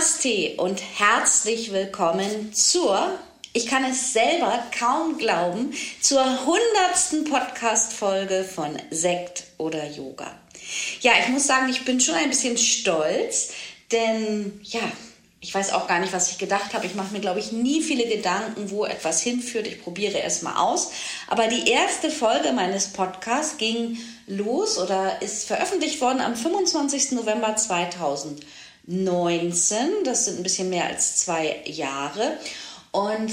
Namaste und herzlich willkommen zur, ich kann es selber kaum glauben, zur hundertsten Podcast-Folge von Sekt oder Yoga. Ja, ich muss sagen, ich bin schon ein bisschen stolz, denn ja, ich weiß auch gar nicht, was ich gedacht habe. Ich mache mir, glaube ich, nie viele Gedanken, wo etwas hinführt. Ich probiere erst mal aus. Aber die erste Folge meines Podcasts ging los oder ist veröffentlicht worden am 25. November 2000. 19. Das sind ein bisschen mehr als zwei Jahre. Und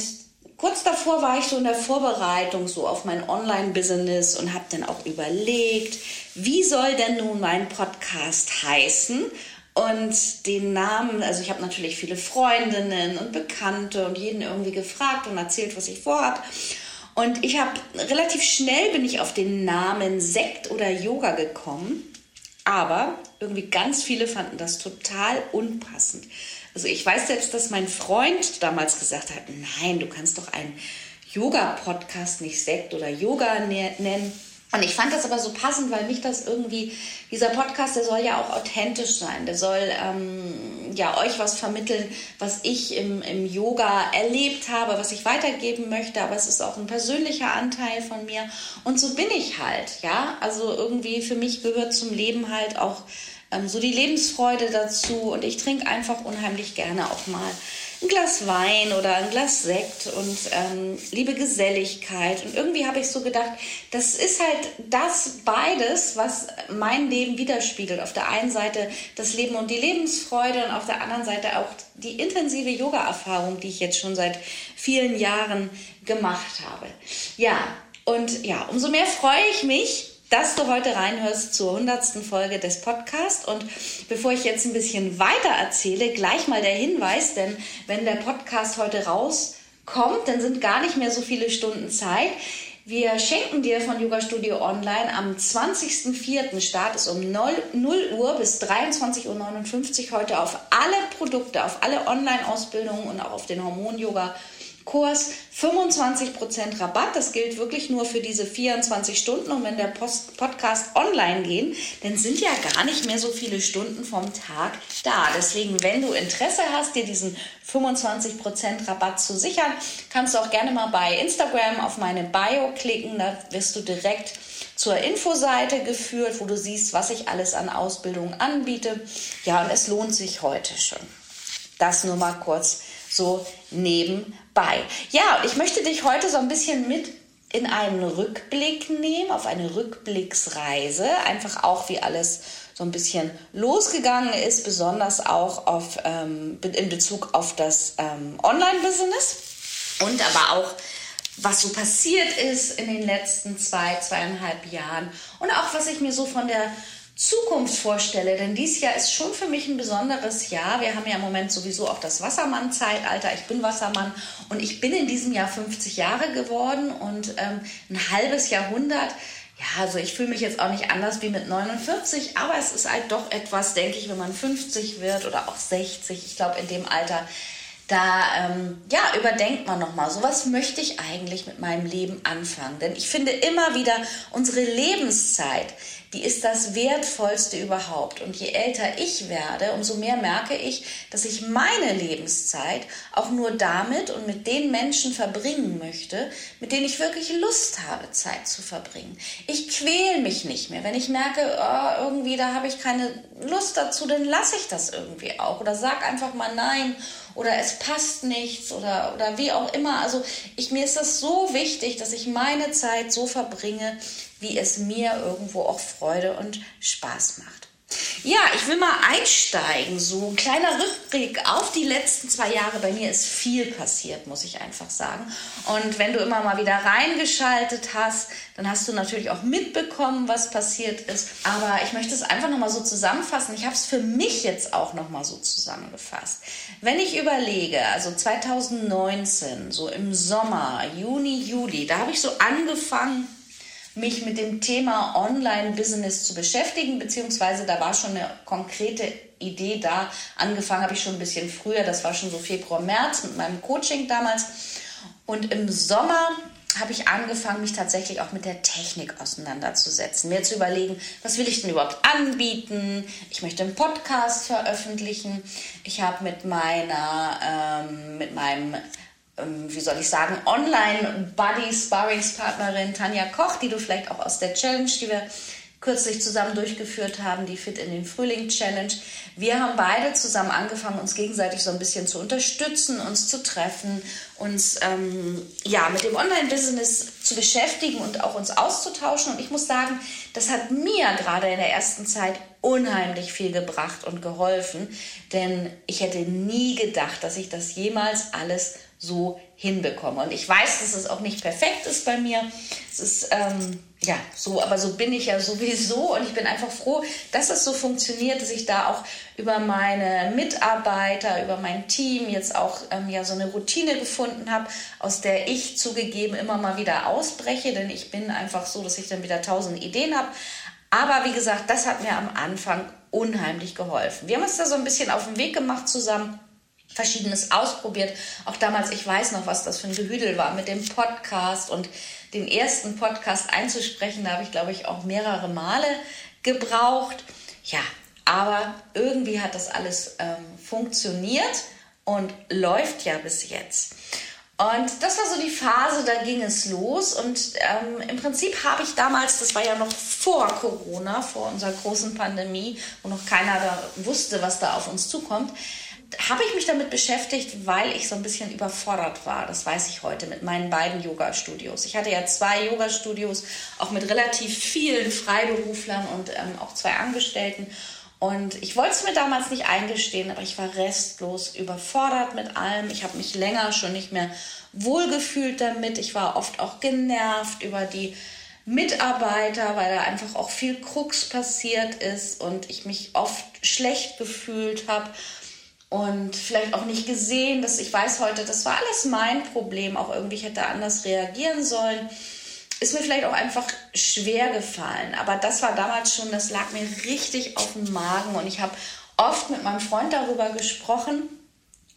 kurz davor war ich so in der Vorbereitung so auf mein Online-Business und habe dann auch überlegt, wie soll denn nun mein Podcast heißen? Und den Namen, also ich habe natürlich viele Freundinnen und Bekannte und jeden irgendwie gefragt und erzählt, was ich vorhabe. Und ich habe relativ schnell bin ich auf den Namen Sekt oder Yoga gekommen. Aber irgendwie ganz viele fanden das total unpassend. Also ich weiß selbst, dass mein Freund damals gesagt hat, nein, du kannst doch einen Yoga-Podcast nicht Sekt oder Yoga ne-, nennen. Und ich fand das aber so passend, weil mich das irgendwie, dieser Podcast, der soll ja auch authentisch sein. Der soll ähm, ja euch was vermitteln, was ich im, im Yoga erlebt habe, was ich weitergeben möchte. Aber es ist auch ein persönlicher Anteil von mir. Und so bin ich halt, ja. Also irgendwie für mich gehört zum Leben halt auch ähm, so die Lebensfreude dazu. Und ich trinke einfach unheimlich gerne auch mal ein Glas Wein oder ein Glas Sekt und ähm, liebe Geselligkeit. Und irgendwie habe ich so gedacht, das ist halt das beides, was mein Leben widerspiegelt. Auf der einen Seite das Leben und die Lebensfreude und auf der anderen Seite auch die intensive Yoga-Erfahrung, die ich jetzt schon seit vielen Jahren gemacht habe. Ja, und ja, umso mehr freue ich mich, dass du heute reinhörst zur hundertsten Folge des Podcasts. Und bevor ich jetzt ein bisschen weiter erzähle, gleich mal der Hinweis, denn wenn der Podcast heute rauskommt, dann sind gar nicht mehr so viele Stunden Zeit. Wir schenken dir von Yoga Studio Online am 20.04. Start ist um 0, 0 Uhr bis 23.59 Uhr heute auf alle Produkte, auf alle Online-Ausbildungen und auch auf den Hormon-Yoga Kurs 25% Rabatt. Das gilt wirklich nur für diese 24 Stunden. Und wenn der Post Podcast online gehen, dann sind ja gar nicht mehr so viele Stunden vom Tag da. Deswegen, wenn du Interesse hast, dir diesen 25% Rabatt zu sichern, kannst du auch gerne mal bei Instagram auf meine Bio klicken. Da wirst du direkt zur Infoseite geführt, wo du siehst, was ich alles an Ausbildung anbiete. Ja, und es lohnt sich heute schon. Das nur mal kurz so nebenbei. Ja, ich möchte dich heute so ein bisschen mit in einen Rückblick nehmen, auf eine Rückblicksreise, einfach auch wie alles so ein bisschen losgegangen ist, besonders auch auf, ähm, in Bezug auf das ähm, Online-Business. Und aber auch was so passiert ist in den letzten zwei, zweieinhalb Jahren. Und auch was ich mir so von der Zukunft vorstelle, denn dieses Jahr ist schon für mich ein besonderes Jahr. Wir haben ja im Moment sowieso auch das Wassermann-Zeitalter. Ich bin Wassermann und ich bin in diesem Jahr 50 Jahre geworden und ähm, ein halbes Jahrhundert. Ja, also ich fühle mich jetzt auch nicht anders wie mit 49, aber es ist halt doch etwas, denke ich, wenn man 50 wird oder auch 60. Ich glaube, in dem Alter da ähm, ja, überdenkt man nochmal, so was möchte ich eigentlich mit meinem Leben anfangen. Denn ich finde immer wieder, unsere Lebenszeit, die ist das Wertvollste überhaupt. Und je älter ich werde, umso mehr merke ich, dass ich meine Lebenszeit auch nur damit und mit den Menschen verbringen möchte, mit denen ich wirklich Lust habe, Zeit zu verbringen. Ich quäle mich nicht mehr. Wenn ich merke, oh, irgendwie da habe ich keine Lust dazu, dann lasse ich das irgendwie auch. Oder sag einfach mal nein oder es passt nichts oder, oder wie auch immer. Also ich, mir ist das so wichtig, dass ich meine Zeit so verbringe, wie es mir irgendwo auch Freude und Spaß macht. Ja, ich will mal einsteigen. So ein kleiner Rückblick auf die letzten zwei Jahre. Bei mir ist viel passiert, muss ich einfach sagen. Und wenn du immer mal wieder reingeschaltet hast, dann hast du natürlich auch mitbekommen, was passiert ist. Aber ich möchte es einfach nochmal so zusammenfassen. Ich habe es für mich jetzt auch nochmal so zusammengefasst. Wenn ich überlege, also 2019, so im Sommer, Juni, Juli, da habe ich so angefangen, mich mit dem Thema Online-Business zu beschäftigen, beziehungsweise da war schon eine konkrete Idee da. Angefangen habe ich schon ein bisschen früher, das war schon so Februar, März mit meinem Coaching damals. Und im Sommer habe ich angefangen, mich tatsächlich auch mit der Technik auseinanderzusetzen, mir zu überlegen, was will ich denn überhaupt anbieten? Ich möchte einen Podcast veröffentlichen. Ich habe mit meiner, ähm, mit meinem wie soll ich sagen, Online-Buddy-Sparringspartnerin Tanja Koch, die du vielleicht auch aus der Challenge, die wir kürzlich zusammen durchgeführt haben, die Fit in den Frühling Challenge. Wir haben beide zusammen angefangen, uns gegenseitig so ein bisschen zu unterstützen, uns zu treffen, uns ähm, ja mit dem Online-Business zu beschäftigen und auch uns auszutauschen. Und ich muss sagen, das hat mir gerade in der ersten Zeit unheimlich viel gebracht und geholfen, denn ich hätte nie gedacht, dass ich das jemals alles so hinbekomme. Und ich weiß, dass es auch nicht perfekt ist bei mir. Es ist ähm, ja so, aber so bin ich ja sowieso und ich bin einfach froh, dass es so funktioniert, dass ich da auch über meine Mitarbeiter, über mein Team jetzt auch ähm, ja so eine Routine gefunden habe, aus der ich zugegeben immer mal wieder ausbreche, denn ich bin einfach so, dass ich dann wieder tausend Ideen habe. Aber wie gesagt, das hat mir am Anfang unheimlich geholfen. Wir haben uns da so ein bisschen auf den Weg gemacht zusammen Verschiedenes ausprobiert. Auch damals, ich weiß noch, was das für ein Gehüdel war mit dem Podcast und den ersten Podcast einzusprechen. Da habe ich, glaube ich, auch mehrere Male gebraucht. Ja, aber irgendwie hat das alles ähm, funktioniert und läuft ja bis jetzt. Und das war so die Phase, da ging es los. Und ähm, im Prinzip habe ich damals, das war ja noch vor Corona, vor unserer großen Pandemie, wo noch keiner da wusste, was da auf uns zukommt, habe ich mich damit beschäftigt, weil ich so ein bisschen überfordert war. Das weiß ich heute mit meinen beiden Yoga-Studios. Ich hatte ja zwei Yoga-Studios, auch mit relativ vielen Freiberuflern und ähm, auch zwei Angestellten. Und ich wollte es mir damals nicht eingestehen, aber ich war restlos überfordert mit allem. Ich habe mich länger schon nicht mehr wohlgefühlt damit. Ich war oft auch genervt über die Mitarbeiter, weil da einfach auch viel Krux passiert ist und ich mich oft schlecht gefühlt habe und vielleicht auch nicht gesehen, dass ich weiß heute, das war alles mein Problem, auch irgendwie ich hätte anders reagieren sollen. Ist mir vielleicht auch einfach schwer gefallen, aber das war damals schon, das lag mir richtig auf dem Magen und ich habe oft mit meinem Freund darüber gesprochen,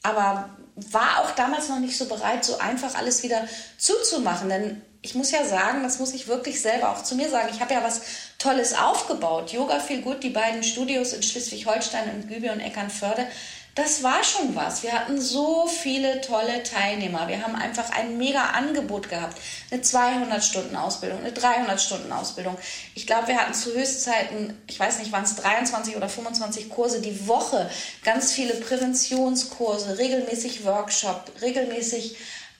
aber war auch damals noch nicht so bereit, so einfach alles wieder zuzumachen, denn ich muss ja sagen, das muss ich wirklich selber auch zu mir sagen. Ich habe ja was Tolles aufgebaut. Yoga viel gut, die beiden Studios in Schleswig-Holstein und Gübe und Eckernförde das war schon was. Wir hatten so viele tolle Teilnehmer. Wir haben einfach ein mega Angebot gehabt. Eine 200-Stunden-Ausbildung, eine 300-Stunden-Ausbildung. Ich glaube, wir hatten zu Höchstzeiten, ich weiß nicht, waren es 23 oder 25 Kurse die Woche. Ganz viele Präventionskurse, regelmäßig Workshop, regelmäßig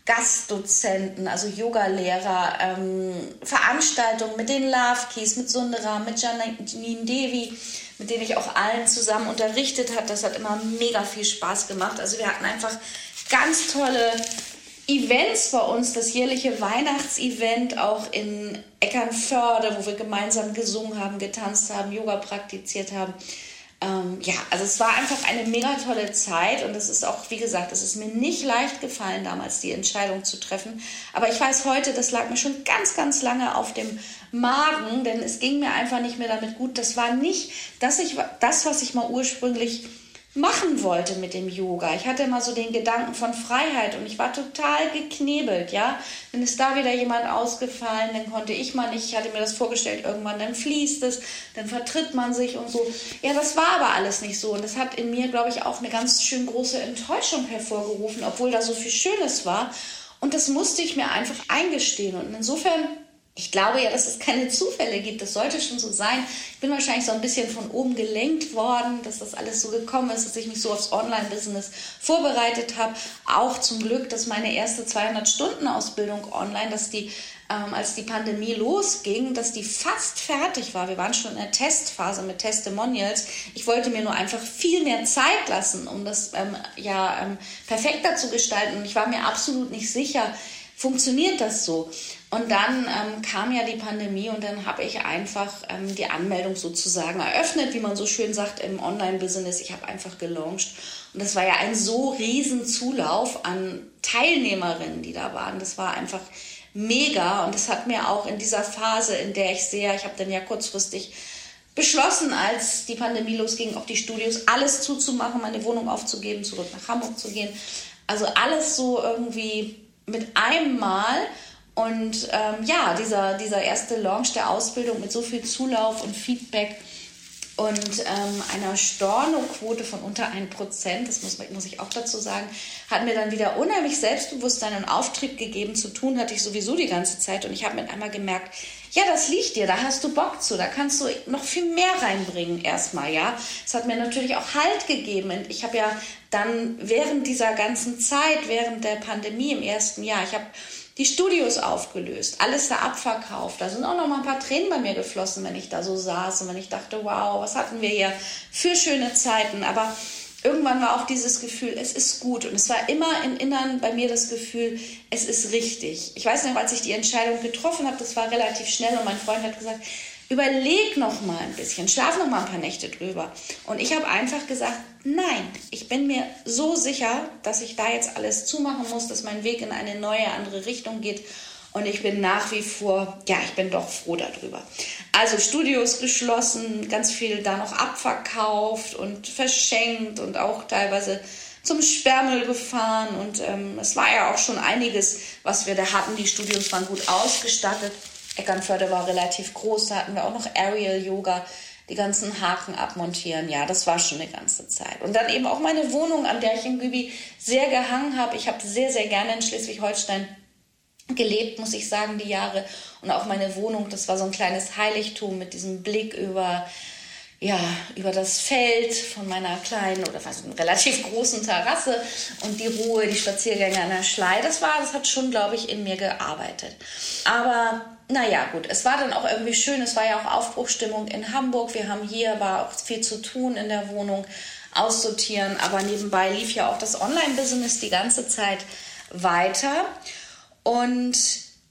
Gastdozenten, also Yogalehrer, ähm, Veranstaltungen mit den Love Keys, mit Sundara, mit Janine Devi mit denen ich auch allen zusammen unterrichtet habe. Das hat immer mega viel Spaß gemacht. Also wir hatten einfach ganz tolle Events bei uns, das jährliche Weihnachtsevent auch in Eckernförde, wo wir gemeinsam gesungen haben, getanzt haben, Yoga praktiziert haben. Ähm, ja, also es war einfach eine mega tolle Zeit und es ist auch, wie gesagt, es ist mir nicht leicht gefallen, damals die Entscheidung zu treffen. Aber ich weiß heute, das lag mir schon ganz, ganz lange auf dem Magen, denn es ging mir einfach nicht mehr damit gut. Das war nicht dass ich, das, was ich mal ursprünglich machen wollte mit dem Yoga. Ich hatte immer so den Gedanken von Freiheit und ich war total geknebelt, ja. Wenn ist da wieder jemand ausgefallen, dann konnte ich mal nicht, ich hatte mir das vorgestellt, irgendwann dann fließt es, dann vertritt man sich und so. Ja, das war aber alles nicht so und das hat in mir, glaube ich, auch eine ganz schön große Enttäuschung hervorgerufen, obwohl da so viel Schönes war und das musste ich mir einfach eingestehen und insofern ich glaube ja, dass es keine Zufälle gibt. Das sollte schon so sein. Ich bin wahrscheinlich so ein bisschen von oben gelenkt worden, dass das alles so gekommen ist, dass ich mich so aufs Online-Business vorbereitet habe. Auch zum Glück, dass meine erste 200-Stunden-Ausbildung online, dass die, ähm, als die Pandemie losging, dass die fast fertig war. Wir waren schon in der Testphase mit Testimonials. Ich wollte mir nur einfach viel mehr Zeit lassen, um das ähm, ja ähm, perfekter zu gestalten. Und ich war mir absolut nicht sicher, funktioniert das so? Und dann ähm, kam ja die Pandemie und dann habe ich einfach ähm, die Anmeldung sozusagen eröffnet, wie man so schön sagt im Online-Business. Ich habe einfach gelauncht und das war ja ein so riesen Zulauf an Teilnehmerinnen, die da waren. Das war einfach mega und das hat mir auch in dieser Phase, in der ich sehr, ich habe dann ja kurzfristig beschlossen, als die Pandemie losging, auch die Studios alles zuzumachen, meine Wohnung aufzugeben, zurück nach Hamburg zu gehen. Also alles so irgendwie mit einem Mal. Und ähm, ja, dieser, dieser erste Launch der Ausbildung mit so viel Zulauf und Feedback und ähm, einer Stornoquote von unter 1%, das muss, muss ich auch dazu sagen, hat mir dann wieder unheimlich Selbstbewusstsein und Auftrieb gegeben. Zu tun hatte ich sowieso die ganze Zeit und ich habe mit einmal gemerkt, ja, das liegt dir, da hast du Bock zu, da kannst du noch viel mehr reinbringen erstmal, ja. Es hat mir natürlich auch Halt gegeben und ich habe ja dann während dieser ganzen Zeit, während der Pandemie im ersten Jahr, ich habe die Studios aufgelöst, alles da abverkauft. Da sind auch noch mal ein paar Tränen bei mir geflossen, wenn ich da so saß und wenn ich dachte, wow, was hatten wir hier für schöne Zeiten. Aber irgendwann war auch dieses Gefühl, es ist gut. Und es war immer im Innern bei mir das Gefühl, es ist richtig. Ich weiß noch, als ich die Entscheidung getroffen habe, das war relativ schnell und mein Freund hat gesagt, überleg noch mal ein bisschen, schlaf noch mal ein paar Nächte drüber. Und ich habe einfach gesagt, nein, ich bin mir so sicher, dass ich da jetzt alles zumachen muss, dass mein Weg in eine neue, andere Richtung geht. Und ich bin nach wie vor, ja, ich bin doch froh darüber. Also Studios geschlossen, ganz viel da noch abverkauft und verschenkt und auch teilweise zum Sperrmüll gefahren. Und ähm, es war ja auch schon einiges, was wir da hatten. Die Studios waren gut ausgestattet. Eckernförde war relativ groß, da hatten wir auch noch Aerial Yoga, die ganzen Haken abmontieren. Ja, das war schon eine ganze Zeit. Und dann eben auch meine Wohnung, an der ich in Gübi sehr gehangen habe. Ich habe sehr, sehr gerne in Schleswig-Holstein gelebt, muss ich sagen, die Jahre. Und auch meine Wohnung, das war so ein kleines Heiligtum mit diesem Blick über, ja, über das Feld von meiner kleinen oder fast relativ großen Terrasse und die Ruhe, die Spaziergänge an der Schlei. Das war, das hat schon, glaube ich, in mir gearbeitet. Aber naja, gut, es war dann auch irgendwie schön. Es war ja auch Aufbruchstimmung in Hamburg. Wir haben hier, war auch viel zu tun in der Wohnung, aussortieren. Aber nebenbei lief ja auch das Online-Business die ganze Zeit weiter. Und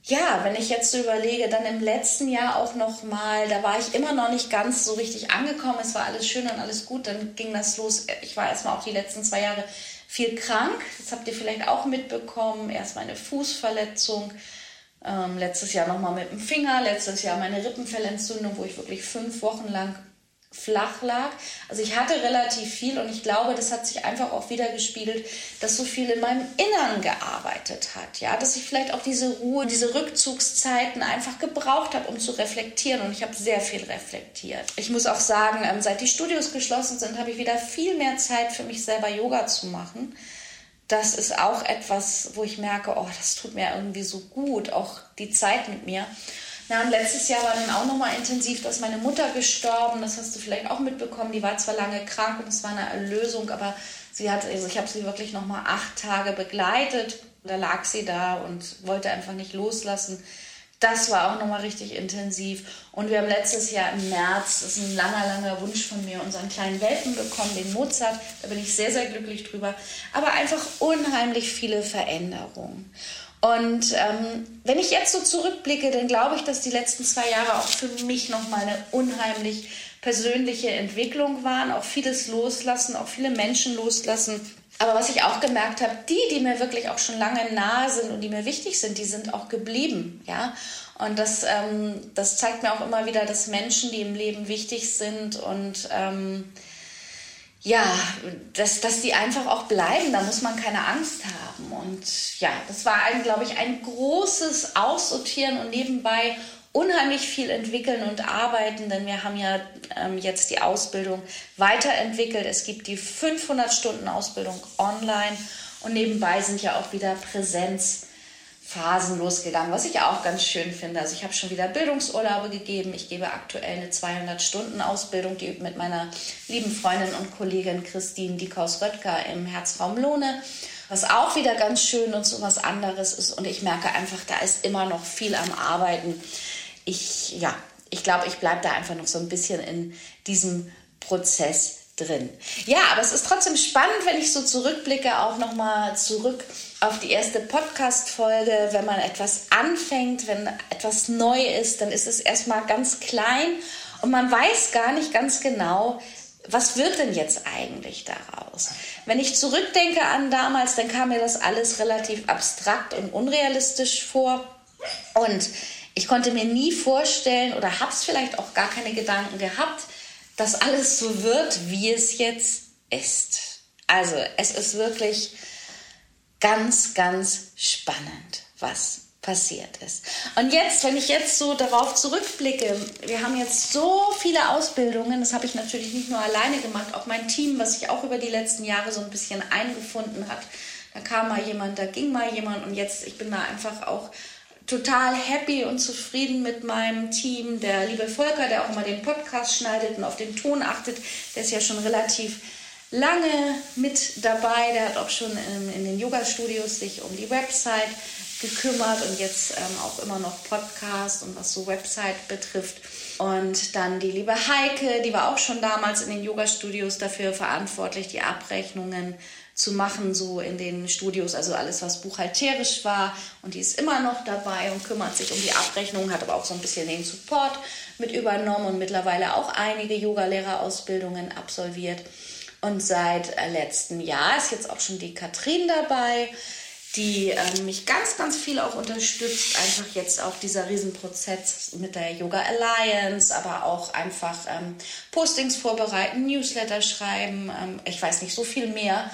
ja, wenn ich jetzt so überlege, dann im letzten Jahr auch noch mal, da war ich immer noch nicht ganz so richtig angekommen. Es war alles schön und alles gut. Dann ging das los. Ich war erstmal auch die letzten zwei Jahre viel krank. Das habt ihr vielleicht auch mitbekommen. Erst meine Fußverletzung ähm, letztes Jahr nochmal mit dem Finger, letztes Jahr meine Rippenfellentzündung, wo ich wirklich fünf Wochen lang flach lag. Also ich hatte relativ viel und ich glaube, das hat sich einfach auch wieder gespiegelt, dass so viel in meinem Innern gearbeitet hat. Ja, dass ich vielleicht auch diese Ruhe, diese Rückzugszeiten einfach gebraucht habe, um zu reflektieren und ich habe sehr viel reflektiert. Ich muss auch sagen, ähm, seit die Studios geschlossen sind, habe ich wieder viel mehr Zeit für mich selber Yoga zu machen das ist auch etwas, wo ich merke, oh, das tut mir irgendwie so gut, auch die Zeit mit mir. Na, und letztes Jahr war dann auch nochmal intensiv, dass meine Mutter gestorben, das hast du vielleicht auch mitbekommen, die war zwar lange krank und es war eine Erlösung, aber sie hat, also ich habe sie wirklich nochmal acht Tage begleitet. Da lag sie da und wollte einfach nicht loslassen. Das war auch nochmal richtig intensiv. Und wir haben letztes Jahr im März, das ist ein langer, langer Wunsch von mir, unseren kleinen Welpen bekommen, den Mozart. Da bin ich sehr, sehr glücklich drüber. Aber einfach unheimlich viele Veränderungen. Und ähm, wenn ich jetzt so zurückblicke, dann glaube ich, dass die letzten zwei Jahre auch für mich nochmal eine unheimlich persönliche Entwicklung waren. Auch vieles loslassen, auch viele Menschen loslassen aber was ich auch gemerkt habe, die, die mir wirklich auch schon lange nahe sind und die mir wichtig sind, die sind auch geblieben, ja. Und das, ähm, das zeigt mir auch immer wieder, dass Menschen, die im Leben wichtig sind und ähm, ja, dass, dass die einfach auch bleiben, da muss man keine Angst haben. Und ja, das war, ein, glaube ich, ein großes Aussortieren und nebenbei unheimlich viel entwickeln und arbeiten, denn wir haben ja ähm, jetzt die Ausbildung weiterentwickelt. Es gibt die 500 Stunden Ausbildung online und nebenbei sind ja auch wieder Präsenzphasen Phasen losgegangen, was ich auch ganz schön finde. Also ich habe schon wieder Bildungsurlaube gegeben. Ich gebe aktuell eine 200-Stunden-Ausbildung die mit meiner lieben Freundin und Kollegin Christine Dikaus-Röttger im Herzraum Lohne, was auch wieder ganz schön und so was anderes ist. Und ich merke einfach, da ist immer noch viel am Arbeiten. Ich, ja, ich glaube, ich bleibe da einfach noch so ein bisschen in diesem Prozess drin. Ja, aber es ist trotzdem spannend, wenn ich so zurückblicke, auch nochmal zurück auf die erste Podcast-Folge. Wenn man etwas anfängt, wenn etwas neu ist, dann ist es erstmal ganz klein und man weiß gar nicht ganz genau, was wird denn jetzt eigentlich daraus? Wenn ich zurückdenke an damals, dann kam mir das alles relativ abstrakt und unrealistisch vor und ich konnte mir nie vorstellen oder habe es vielleicht auch gar keine Gedanken gehabt, dass alles so wird, wie es jetzt ist. Also es ist wirklich ganz, ganz spannend, was passiert ist. Und jetzt, wenn ich jetzt so darauf zurückblicke, wir haben jetzt so viele Ausbildungen, das habe ich natürlich nicht nur alleine gemacht, auch mein Team, was sich auch über die letzten Jahre so ein bisschen eingefunden hat. Da kam mal jemand, da ging mal jemand und jetzt, ich bin da einfach auch total happy und zufrieden mit meinem Team. Der liebe Volker, der auch immer den Podcast schneidet und auf den Ton achtet, der ist ja schon relativ lange mit dabei. Der hat auch schon in, in den Yoga-Studios sich um die Website gekümmert und jetzt ähm, auch immer noch Podcast und was so Website betrifft. Und dann die liebe Heike, die war auch schon damals in den Yoga-Studios dafür verantwortlich, die Abrechnungen zu machen, so in den Studios, also alles, was buchhalterisch war. Und die ist immer noch dabei und kümmert sich um die Abrechnung, hat aber auch so ein bisschen den Support mit übernommen und mittlerweile auch einige Yogalehrerausbildungen absolviert. Und seit äh, letztem Jahr ist jetzt auch schon die Katrin dabei, die äh, mich ganz, ganz viel auch unterstützt. Einfach jetzt auch dieser Riesenprozess mit der Yoga Alliance, aber auch einfach ähm, Postings vorbereiten, Newsletter schreiben. Ähm, ich weiß nicht, so viel mehr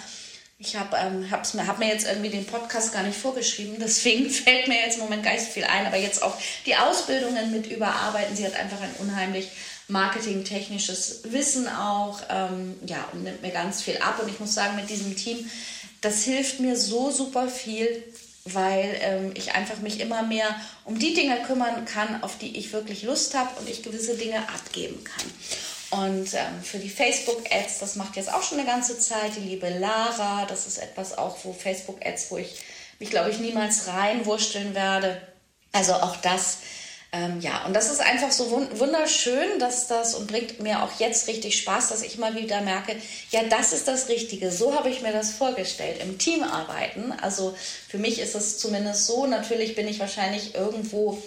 ich habe ähm, mir, hab mir jetzt irgendwie den Podcast gar nicht vorgeschrieben, deswegen fällt mir jetzt im Moment gar nicht so viel ein, aber jetzt auch die Ausbildungen mit überarbeiten. Sie hat einfach ein unheimlich marketingtechnisches Wissen auch, ähm, ja, und nimmt mir ganz viel ab. Und ich muss sagen, mit diesem Team, das hilft mir so super viel, weil ähm, ich einfach mich immer mehr um die Dinge kümmern kann, auf die ich wirklich Lust habe und ich gewisse Dinge abgeben kann. Und ähm, für die Facebook-Ads, das macht jetzt auch schon eine ganze Zeit, die liebe Lara, das ist etwas auch, wo Facebook-Ads, wo ich mich, glaube ich, niemals reinwursteln werde. Also auch das, ähm, ja, und das ist einfach so wunderschön, dass das und bringt mir auch jetzt richtig Spaß, dass ich mal wieder merke, ja, das ist das Richtige. So habe ich mir das vorgestellt, im Team arbeiten. Also für mich ist es zumindest so. Natürlich bin ich wahrscheinlich irgendwo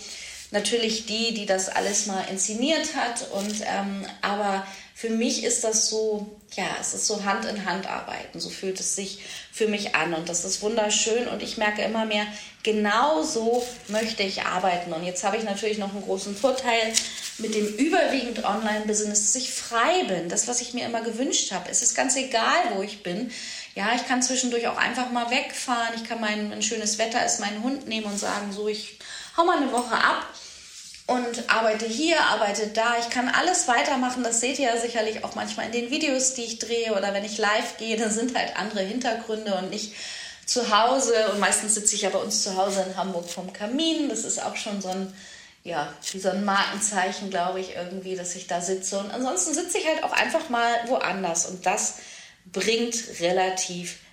natürlich die, die das alles mal inszeniert hat. Und ähm, aber für mich ist das so, ja, es ist so Hand in Hand arbeiten. So fühlt es sich für mich an und das ist wunderschön. Und ich merke immer mehr, genau so möchte ich arbeiten. Und jetzt habe ich natürlich noch einen großen Vorteil mit dem überwiegend Online-Business, dass ich frei bin. Das, was ich mir immer gewünscht habe. Es ist ganz egal, wo ich bin. Ja, ich kann zwischendurch auch einfach mal wegfahren. Ich kann mein, ein schönes Wetter ist, meinen Hund nehmen und sagen, so, ich hau mal eine Woche ab und arbeite hier, arbeite da. Ich kann alles weitermachen. Das seht ihr ja sicherlich auch manchmal in den Videos, die ich drehe oder wenn ich live gehe. Da sind halt andere Hintergründe und nicht zu Hause. Und meistens sitze ich ja bei uns zu Hause in Hamburg vom Kamin. Das ist auch schon so ein, ja, wie so ein Markenzeichen, glaube ich, irgendwie, dass ich da sitze. Und ansonsten sitze ich halt auch einfach mal woanders. Und das bringt relativ viel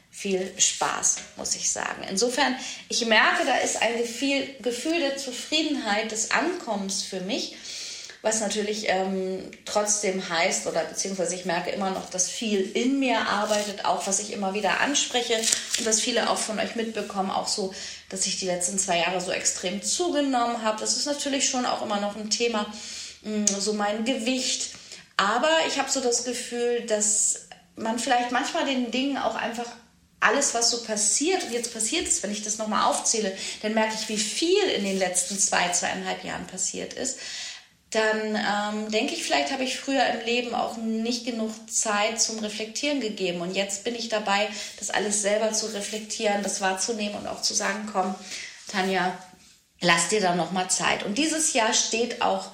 Spaß, muss ich sagen. Insofern, ich merke, da ist ein Gefühl, Gefühl der Zufriedenheit, des Ankommens für mich, was natürlich ähm, trotzdem heißt, oder beziehungsweise ich merke immer noch, dass viel in mir arbeitet, auch was ich immer wieder anspreche und dass viele auch von euch mitbekommen, auch so, dass ich die letzten zwei Jahre so extrem zugenommen habe. Das ist natürlich schon auch immer noch ein Thema, mh, mm, so mein Gewicht. Aber ich habe so das Gefühl, dass man vielleicht manchmal den Dingen auch einfach alles, was so passiert und jetzt passiert ist, wenn ich das nochmal aufzähle, dann merke ich, wie viel in den letzten zwei, zweieinhalb Jahren passiert ist. Dann ähm, denke ich, vielleicht habe ich früher im Leben auch nicht genug Zeit zum Reflektieren gegeben. Und jetzt bin ich dabei, das alles selber zu reflektieren, das wahrzunehmen und auch zu sagen, komm, Tanja, lass dir da nochmal Zeit. Und dieses Jahr steht auch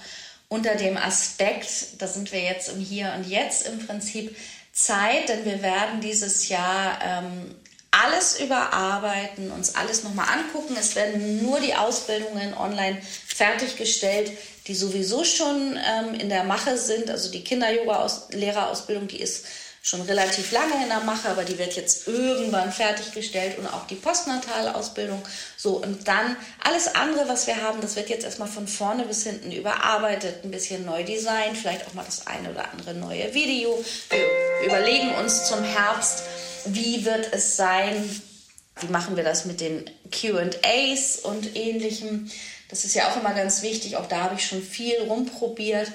unter dem Aspekt, da sind wir jetzt im Hier und Jetzt im Prinzip, Zeit, denn wir werden dieses Jahr ähm, alles überarbeiten, uns alles nochmal angucken. Es werden nur die Ausbildungen online fertiggestellt, die sowieso schon ähm, in der Mache sind. Also die Kinder-Yoga-Lehrerausbildung, die ist schon relativ lange in der Mache, aber die wird jetzt irgendwann fertiggestellt und auch die Postnatalausbildung. So, und dann alles andere, was wir haben, das wird jetzt erstmal von vorne bis hinten überarbeitet, ein bisschen neu designt, vielleicht auch mal das eine oder andere neue Video. Wir überlegen uns zum Herbst, wie wird es sein, wie machen wir das mit den QAs und ähnlichem. Das ist ja auch immer ganz wichtig, auch da habe ich schon viel rumprobiert.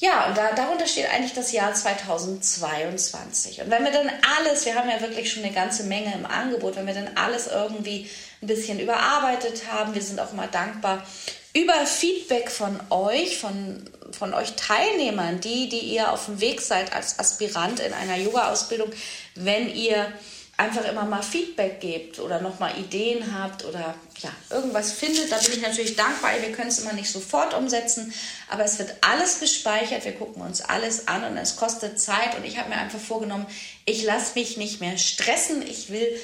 Ja, und da, darunter steht eigentlich das Jahr 2022. Und wenn wir dann alles, wir haben ja wirklich schon eine ganze Menge im Angebot, wenn wir dann alles irgendwie ein bisschen überarbeitet haben, wir sind auch mal dankbar über Feedback von euch, von, von euch Teilnehmern, die, die ihr auf dem Weg seid als Aspirant in einer Yoga-Ausbildung, wenn ihr einfach immer mal Feedback gebt oder nochmal Ideen habt oder ja, irgendwas findet, da bin ich natürlich dankbar. Wir können es immer nicht sofort umsetzen, aber es wird alles gespeichert. Wir gucken uns alles an und es kostet Zeit. Und ich habe mir einfach vorgenommen, ich lasse mich nicht mehr stressen. Ich will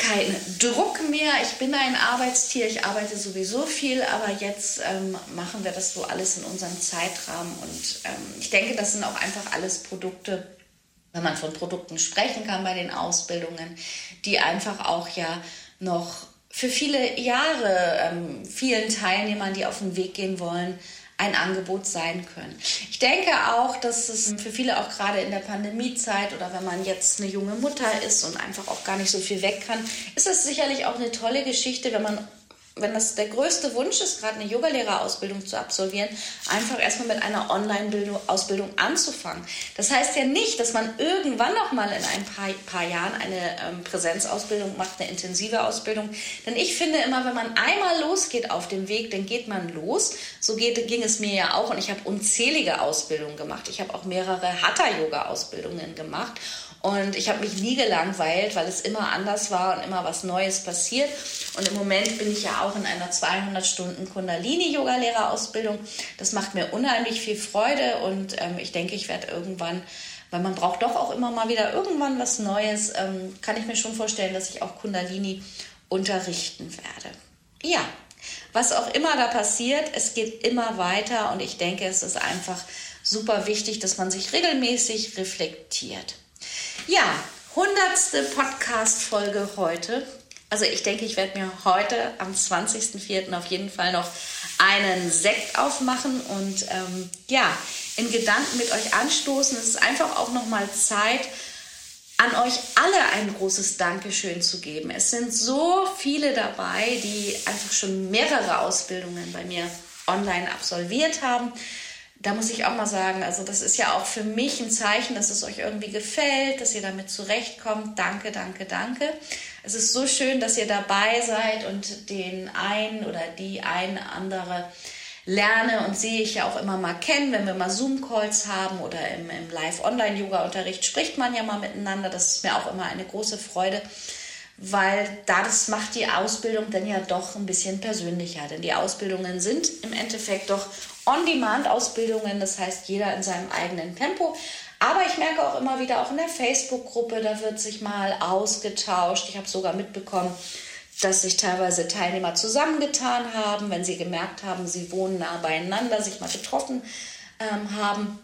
keinen Druck mehr. Ich bin ein Arbeitstier. Ich arbeite sowieso viel, aber jetzt ähm, machen wir das so alles in unserem Zeitrahmen. Und ähm, ich denke, das sind auch einfach alles Produkte, wenn man von Produkten sprechen kann bei den Ausbildungen, die einfach auch ja noch für viele Jahre ähm, vielen Teilnehmern, die auf den Weg gehen wollen, ein Angebot sein können. Ich denke auch, dass es für viele auch gerade in der Pandemiezeit oder wenn man jetzt eine junge Mutter ist und einfach auch gar nicht so viel weg kann, ist es sicherlich auch eine tolle Geschichte, wenn man wenn das der größte Wunsch ist, gerade eine Yogalehrerausbildung zu absolvieren, einfach erstmal mit einer Online-Ausbildung anzufangen. Das heißt ja nicht, dass man irgendwann noch mal in ein paar, paar Jahren eine ähm, Präsenzausbildung macht, eine intensive Ausbildung. Denn ich finde immer, wenn man einmal losgeht auf dem Weg, dann geht man los. So geht, ging es mir ja auch und ich habe unzählige Ausbildungen gemacht. Ich habe auch mehrere Hatha-Yoga-Ausbildungen gemacht. Und ich habe mich nie gelangweilt, weil es immer anders war und immer was Neues passiert. Und im Moment bin ich ja auch in einer 200 Stunden Kundalini-Yoga-Lehrerausbildung. Das macht mir unheimlich viel Freude und ähm, ich denke, ich werde irgendwann, weil man braucht doch auch immer mal wieder irgendwann was Neues, ähm, kann ich mir schon vorstellen, dass ich auch Kundalini unterrichten werde. Ja, was auch immer da passiert, es geht immer weiter und ich denke, es ist einfach super wichtig, dass man sich regelmäßig reflektiert. Ja, hundertste Podcast-Folge heute. Also ich denke, ich werde mir heute am 20.04. auf jeden Fall noch einen Sekt aufmachen und ähm, ja, in Gedanken mit euch anstoßen. Es ist einfach auch nochmal Zeit, an euch alle ein großes Dankeschön zu geben. Es sind so viele dabei, die einfach schon mehrere Ausbildungen bei mir online absolviert haben da muss ich auch mal sagen, also das ist ja auch für mich ein Zeichen, dass es euch irgendwie gefällt, dass ihr damit zurechtkommt. Danke, danke, danke. Es ist so schön, dass ihr dabei seid und den einen oder die eine andere lerne und sehe ich ja auch immer mal kennen, wenn wir mal Zoom-Calls haben oder im, im Live-Online-Yoga-Unterricht spricht man ja mal miteinander. Das ist mir auch immer eine große Freude, weil da das macht die Ausbildung dann ja doch ein bisschen persönlicher. Denn die Ausbildungen sind im Endeffekt doch On-Demand-Ausbildungen, das heißt jeder in seinem eigenen Tempo. Aber ich merke auch immer wieder, auch in der Facebook-Gruppe, da wird sich mal ausgetauscht. Ich habe sogar mitbekommen, dass sich teilweise Teilnehmer zusammengetan haben, wenn sie gemerkt haben, sie wohnen nah beieinander, sich mal getroffen ähm, haben.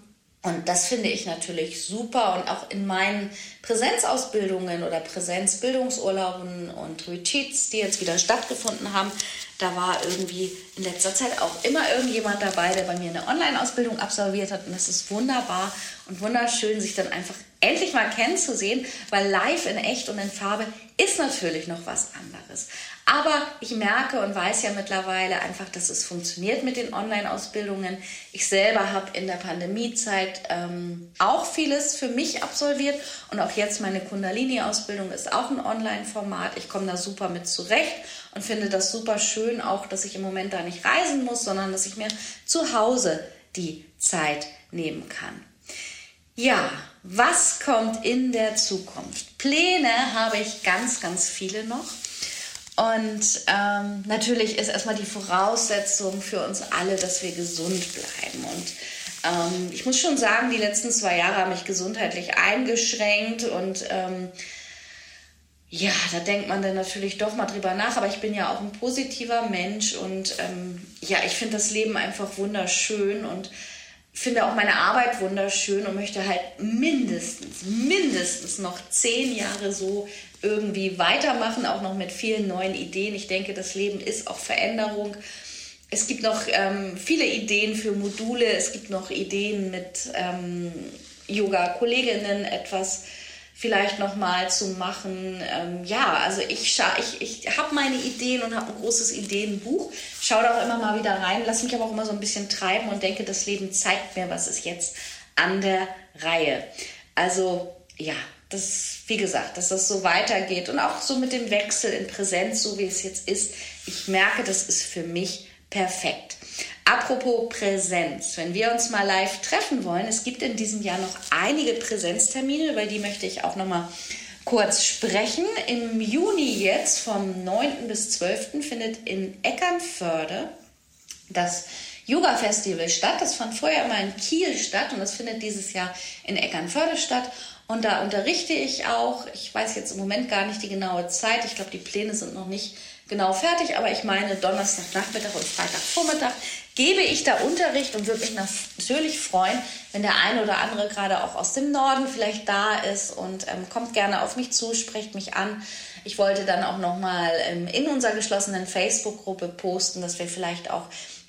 Und das finde ich natürlich super. Und auch in meinen Präsenzausbildungen oder Präsenzbildungsurlauben und Retreats, die jetzt wieder stattgefunden haben, da war irgendwie in letzter Zeit auch immer irgendjemand dabei, der bei mir eine Online-Ausbildung absolviert hat. Und das ist wunderbar und wunderschön, sich dann einfach endlich mal kennenzusehen, weil live in echt und in Farbe ist natürlich noch was anderes. Aber ich merke und weiß ja mittlerweile einfach, dass es funktioniert mit den Online-Ausbildungen. Ich selber habe in der Pandemiezeit ähm, auch vieles für mich absolviert und auch jetzt meine Kundalini-Ausbildung ist auch ein Online-Format. Ich komme da super mit zurecht und finde das super schön, auch dass ich im Moment da nicht reisen muss, sondern dass ich mir zu Hause die Zeit nehmen kann. Ja, was kommt in der Zukunft? Pläne habe ich ganz, ganz viele noch. Und ähm, natürlich ist erstmal die Voraussetzung für uns alle, dass wir gesund bleiben. Und ähm, ich muss schon sagen, die letzten zwei Jahre haben mich gesundheitlich eingeschränkt und ähm, ja, da denkt man dann natürlich doch mal drüber nach, aber ich bin ja auch ein positiver Mensch und ähm, ja, ich finde das Leben einfach wunderschön und finde auch meine Arbeit wunderschön und möchte halt mindestens, mindestens noch zehn Jahre so irgendwie weitermachen, auch noch mit vielen neuen Ideen. Ich denke, das Leben ist auch Veränderung. Es gibt noch ähm, viele Ideen für Module, es gibt noch Ideen mit ähm, Yoga-Kolleginnen etwas vielleicht nochmal zu machen. Ähm, ja, also ich, ich, ich habe meine Ideen und habe ein großes Ideenbuch. Schaue da auch immer mal wieder rein, lasse mich aber auch immer so ein bisschen treiben und denke, das Leben zeigt mir, was ist jetzt an der Reihe. Also ja, das, wie gesagt, dass das so weitergeht und auch so mit dem Wechsel in Präsenz, so wie es jetzt ist. Ich merke, das ist für mich perfekt. Apropos Präsenz, wenn wir uns mal live treffen wollen, es gibt in diesem Jahr noch einige Präsenztermine, über die möchte ich auch noch mal kurz sprechen. Im Juni jetzt vom 9. bis 12. findet in Eckernförde das Yoga Festival statt. Das fand vorher immer in Kiel statt und das findet dieses Jahr in Eckernförde statt. Und da unterrichte ich auch. Ich weiß jetzt im Moment gar nicht die genaue Zeit. Ich glaube, die Pläne sind noch nicht genau fertig, aber ich meine, Donnerstagnachmittag und Freitagvormittag gebe ich da Unterricht und würde mich natürlich freuen, wenn der eine oder andere gerade auch aus dem Norden vielleicht da ist und ähm, kommt gerne auf mich zu, sprecht mich an. Ich wollte dann auch nochmal ähm, in unserer geschlossenen Facebook-Gruppe posten, dass wir vielleicht auch,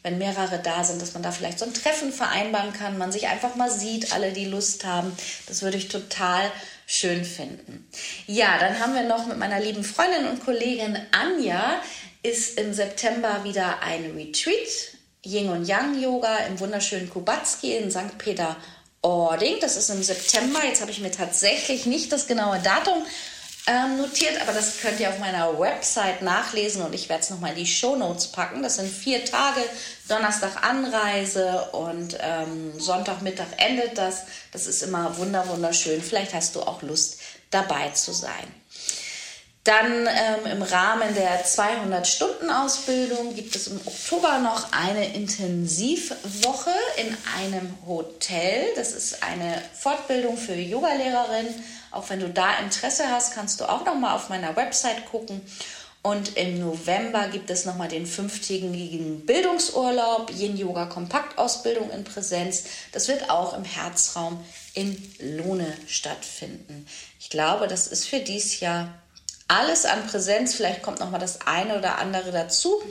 wenn mehrere da sind, dass man da vielleicht so ein Treffen vereinbaren kann, man sich einfach mal sieht, alle, die Lust haben. Das würde ich total schön finden. Ja, dann haben wir noch mit meiner lieben Freundin und Kollegin Anja ist im September wieder ein Retreat, Yin und Yang Yoga im wunderschönen Kubatski in St. Peter-Ording. Das ist im September. Jetzt habe ich mir tatsächlich nicht das genaue Datum ähm, notiert, aber das könnt ihr auf meiner Website nachlesen und ich werde es nochmal in die Show Notes packen. Das sind vier Tage, Donnerstag Anreise und ähm, Sonntagmittag endet das. Das ist immer wunder wunderschön. Vielleicht hast du auch Lust dabei zu sein. Dann ähm, im Rahmen der 200-Stunden-Ausbildung gibt es im Oktober noch eine Intensivwoche in einem Hotel. Das ist eine Fortbildung für Yogalehrerinnen auch wenn du da Interesse hast, kannst du auch noch mal auf meiner Website gucken. Und im November gibt es nochmal den fünftägigen Bildungsurlaub, Yin Yoga Kompaktausbildung in Präsenz. Das wird auch im Herzraum in Lohne stattfinden. Ich glaube, das ist für dieses Jahr alles an Präsenz. Vielleicht kommt nochmal das eine oder andere dazu.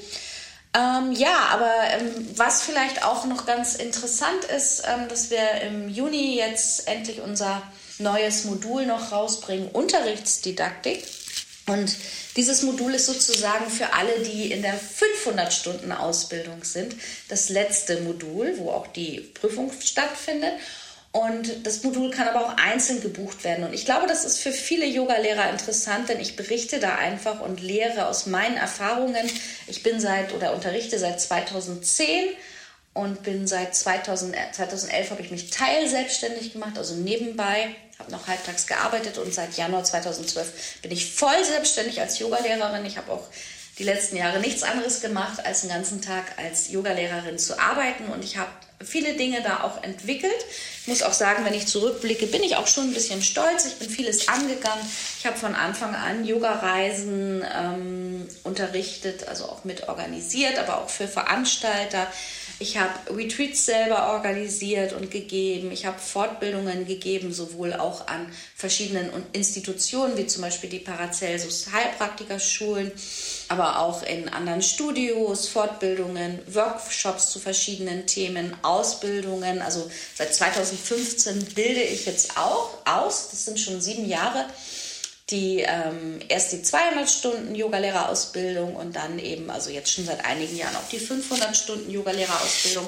Ähm, ja, aber ähm, was vielleicht auch noch ganz interessant ist, ähm, dass wir im Juni jetzt endlich unser neues Modul noch rausbringen, Unterrichtsdidaktik. Und dieses Modul ist sozusagen für alle, die in der 500-Stunden-Ausbildung sind, das letzte Modul, wo auch die Prüfung stattfindet. Und das Modul kann aber auch einzeln gebucht werden. Und ich glaube, das ist für viele Yogalehrer interessant, denn ich berichte da einfach und lehre aus meinen Erfahrungen. Ich bin seit oder unterrichte seit 2010 und bin seit 2000, 2011 habe ich mich teilselbstständig gemacht, also nebenbei habe noch halbtags gearbeitet und seit Januar 2012 bin ich voll selbstständig als Yogalehrerin. Ich habe auch die letzten Jahre nichts anderes gemacht, als den ganzen Tag als Yogalehrerin zu arbeiten und ich habe viele Dinge da auch entwickelt. Ich muss auch sagen, wenn ich zurückblicke, bin ich auch schon ein bisschen stolz. Ich bin vieles angegangen. Ich habe von Anfang an Yoga-Reisen ähm, unterrichtet, also auch mit organisiert, aber auch für Veranstalter. Ich habe Retreats selber organisiert und gegeben. Ich habe Fortbildungen gegeben, sowohl auch an verschiedenen Institutionen, wie zum Beispiel die Paracelsus Heilpraktikerschulen, aber auch in anderen Studios, Fortbildungen, Workshops zu verschiedenen Themen, Ausbildungen. Also seit 2015 bilde ich jetzt auch aus. Das sind schon sieben Jahre die ähm, erst die 200 Stunden Yogalehrerausbildung und dann eben, also jetzt schon seit einigen Jahren auch die 500 Stunden Yogalehrerausbildung.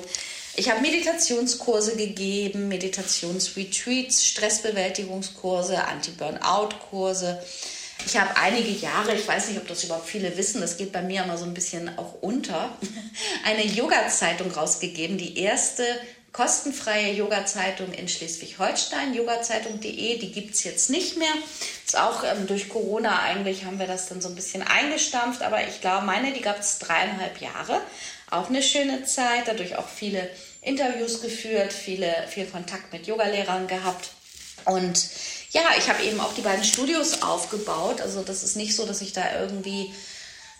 Ich habe Meditationskurse gegeben, Meditationsretreats, Stressbewältigungskurse, Anti-Burnout-Kurse. Ich habe einige Jahre, ich weiß nicht, ob das überhaupt viele wissen, das geht bei mir immer so ein bisschen auch unter, eine Yoga-Zeitung rausgegeben, die erste kostenfreie Yoga-Zeitung in Schleswig-Holstein, yogazeitung.de, die gibt es jetzt nicht mehr. Ist auch ähm, durch Corona eigentlich haben wir das dann so ein bisschen eingestampft, aber ich glaube, meine, die gab es dreieinhalb Jahre. Auch eine schöne Zeit, dadurch auch viele Interviews geführt, viele, viel Kontakt mit Yogalehrern gehabt. Und ja, ich habe eben auch die beiden Studios aufgebaut. Also das ist nicht so, dass ich da irgendwie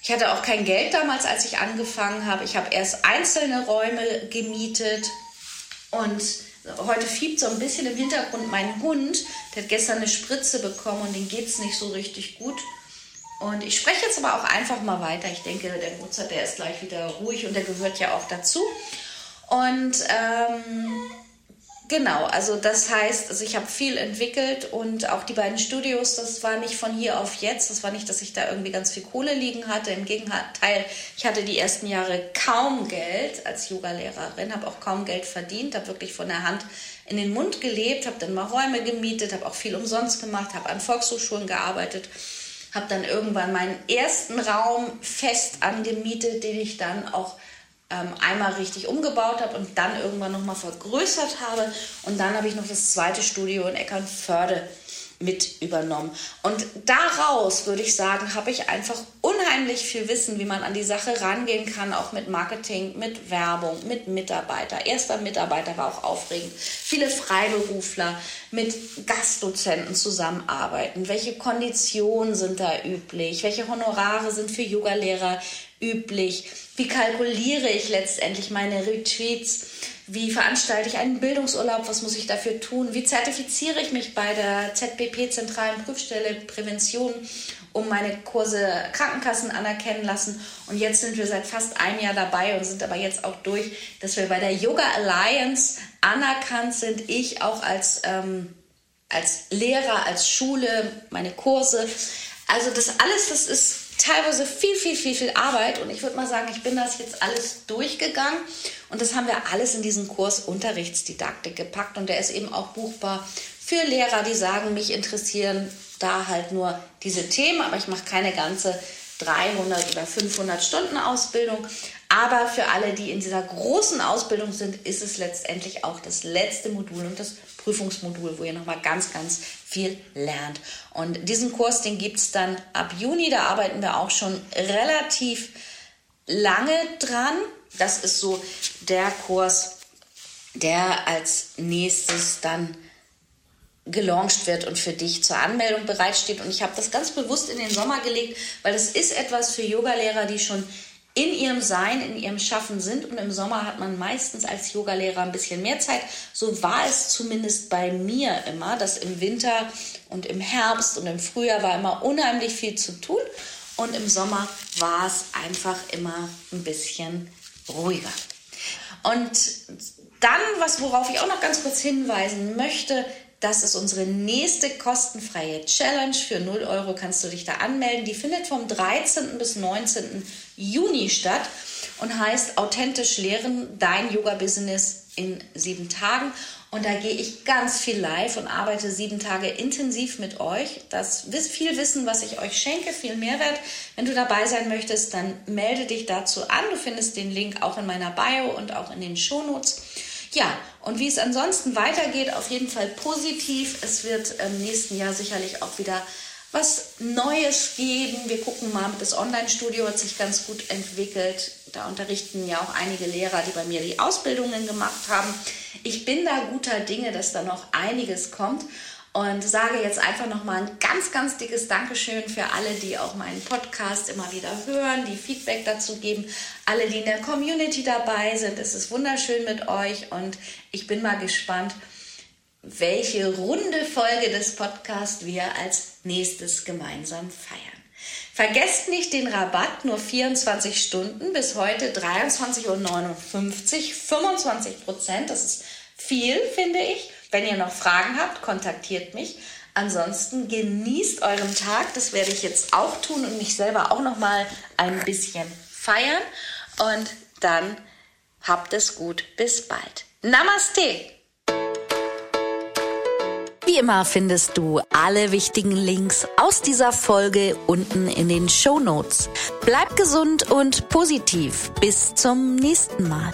ich hatte auch kein Geld damals, als ich angefangen habe. Ich habe erst einzelne Räume gemietet und heute fiebt so ein bisschen im Hintergrund mein Hund. Der hat gestern eine Spritze bekommen und dem geht es nicht so richtig gut. Und ich spreche jetzt aber auch einfach mal weiter. Ich denke, der Mozart, der ist gleich wieder ruhig und der gehört ja auch dazu. Und ähm, Genau, also das heißt, also ich habe viel entwickelt und auch die beiden Studios, das war nicht von hier auf jetzt, das war nicht, dass ich da irgendwie ganz viel Kohle liegen hatte. Im Gegenteil, ich hatte die ersten Jahre kaum Geld als Yogalehrerin, habe auch kaum Geld verdient, habe wirklich von der Hand in den Mund gelebt, habe dann mal Räume gemietet, habe auch viel umsonst gemacht, habe an Volkshochschulen gearbeitet, habe dann irgendwann meinen ersten Raum fest angemietet, den ich dann auch ähm, einmal richtig umgebaut habe und dann irgendwann nochmal vergrößert habe. Und dann habe ich noch das zweite Studio in Eckernförde mit übernommen. Und daraus, würde ich sagen, habe ich einfach unheimlich viel Wissen, wie man an die Sache rangehen kann, auch mit Marketing, mit Werbung, mit Mitarbeiter. Erster Mitarbeiter war auch aufregend. Viele Freiberufler mit Gastdozenten zusammenarbeiten. Welche Konditionen sind da üblich? Welche Honorare sind für Yogalehrer üblich? Wie kalkuliere ich letztendlich meine Retreats? Wie veranstalte ich einen Bildungsurlaub? Was muss ich dafür tun? Wie zertifiziere ich mich bei der ZBP Zentralen Prüfstelle Prävention, um meine Kurse Krankenkassen anerkennen lassen? Und jetzt sind wir seit fast einem Jahr dabei und sind aber jetzt auch durch, dass wir bei der Yoga Alliance anerkannt sind. Ich auch als, ähm, als Lehrer, als Schule, meine Kurse. Also das alles, das ist teilweise viel, viel, viel, viel Arbeit. Und ich würde mal sagen, ich bin das jetzt alles durchgegangen. Und das haben wir alles in diesen Kurs Unterrichtsdidaktik gepackt. Und der ist eben auch buchbar für Lehrer, die sagen, mich interessieren da halt nur diese Themen, aber ich mache keine ganze 300 oder 500 Stunden Ausbildung. Aber für alle, die in dieser großen Ausbildung sind, ist es letztendlich auch das letzte Modul und das Prüfungsmodul, wo ihr nochmal ganz, ganz viel lernt. Und diesen Kurs, den gibt es dann ab Juni, da arbeiten wir auch schon relativ lange dran. Das ist so der Kurs, der als nächstes dann gelauncht wird und für dich zur Anmeldung bereitsteht. Und ich habe das ganz bewusst in den Sommer gelegt, weil das ist etwas für Yogalehrer, die schon in ihrem Sein, in ihrem Schaffen sind. Und im Sommer hat man meistens als Yogalehrer ein bisschen mehr Zeit. So war es zumindest bei mir immer, dass im Winter und im Herbst und im Frühjahr war immer unheimlich viel zu tun. Und im Sommer war es einfach immer ein bisschen ruhiger. Und dann, was, worauf ich auch noch ganz kurz hinweisen möchte, das ist unsere nächste kostenfreie Challenge. Für 0 Euro kannst du dich da anmelden. Die findet vom 13. bis 19. Juni statt und heißt Authentisch Lehren, dein Yoga-Business in sieben Tagen. Und da gehe ich ganz viel live und arbeite sieben Tage intensiv mit euch. Das ist viel Wissen, was ich euch schenke, viel Mehrwert. Wenn du dabei sein möchtest, dann melde dich dazu an. Du findest den Link auch in meiner Bio und auch in den Shownotes. Ja, und wie es ansonsten weitergeht, auf jeden Fall positiv. Es wird im nächsten Jahr sicherlich auch wieder was Neues geben. Wir gucken mal, das Online-Studio hat sich ganz gut entwickelt. Da unterrichten ja auch einige Lehrer, die bei mir die Ausbildungen gemacht haben. Ich bin da guter Dinge, dass da noch einiges kommt und sage jetzt einfach nochmal ein ganz, ganz dickes Dankeschön für alle, die auch meinen Podcast immer wieder hören, die Feedback dazu geben, alle, die in der Community dabei sind. Es ist wunderschön mit euch und ich bin mal gespannt, welche runde Folge des Podcasts wir als nächstes gemeinsam feiern. Vergesst nicht den Rabatt, nur 24 Stunden, bis heute 23.59 Uhr, 25 Prozent, das ist viel, finde ich. Wenn ihr noch Fragen habt, kontaktiert mich. Ansonsten genießt euren Tag. Das werde ich jetzt auch tun und mich selber auch noch mal ein bisschen feiern. Und dann habt es gut. Bis bald. Namaste. Wie immer findest du alle wichtigen Links aus dieser Folge unten in den Show Notes. Bleib gesund und positiv. Bis zum nächsten Mal.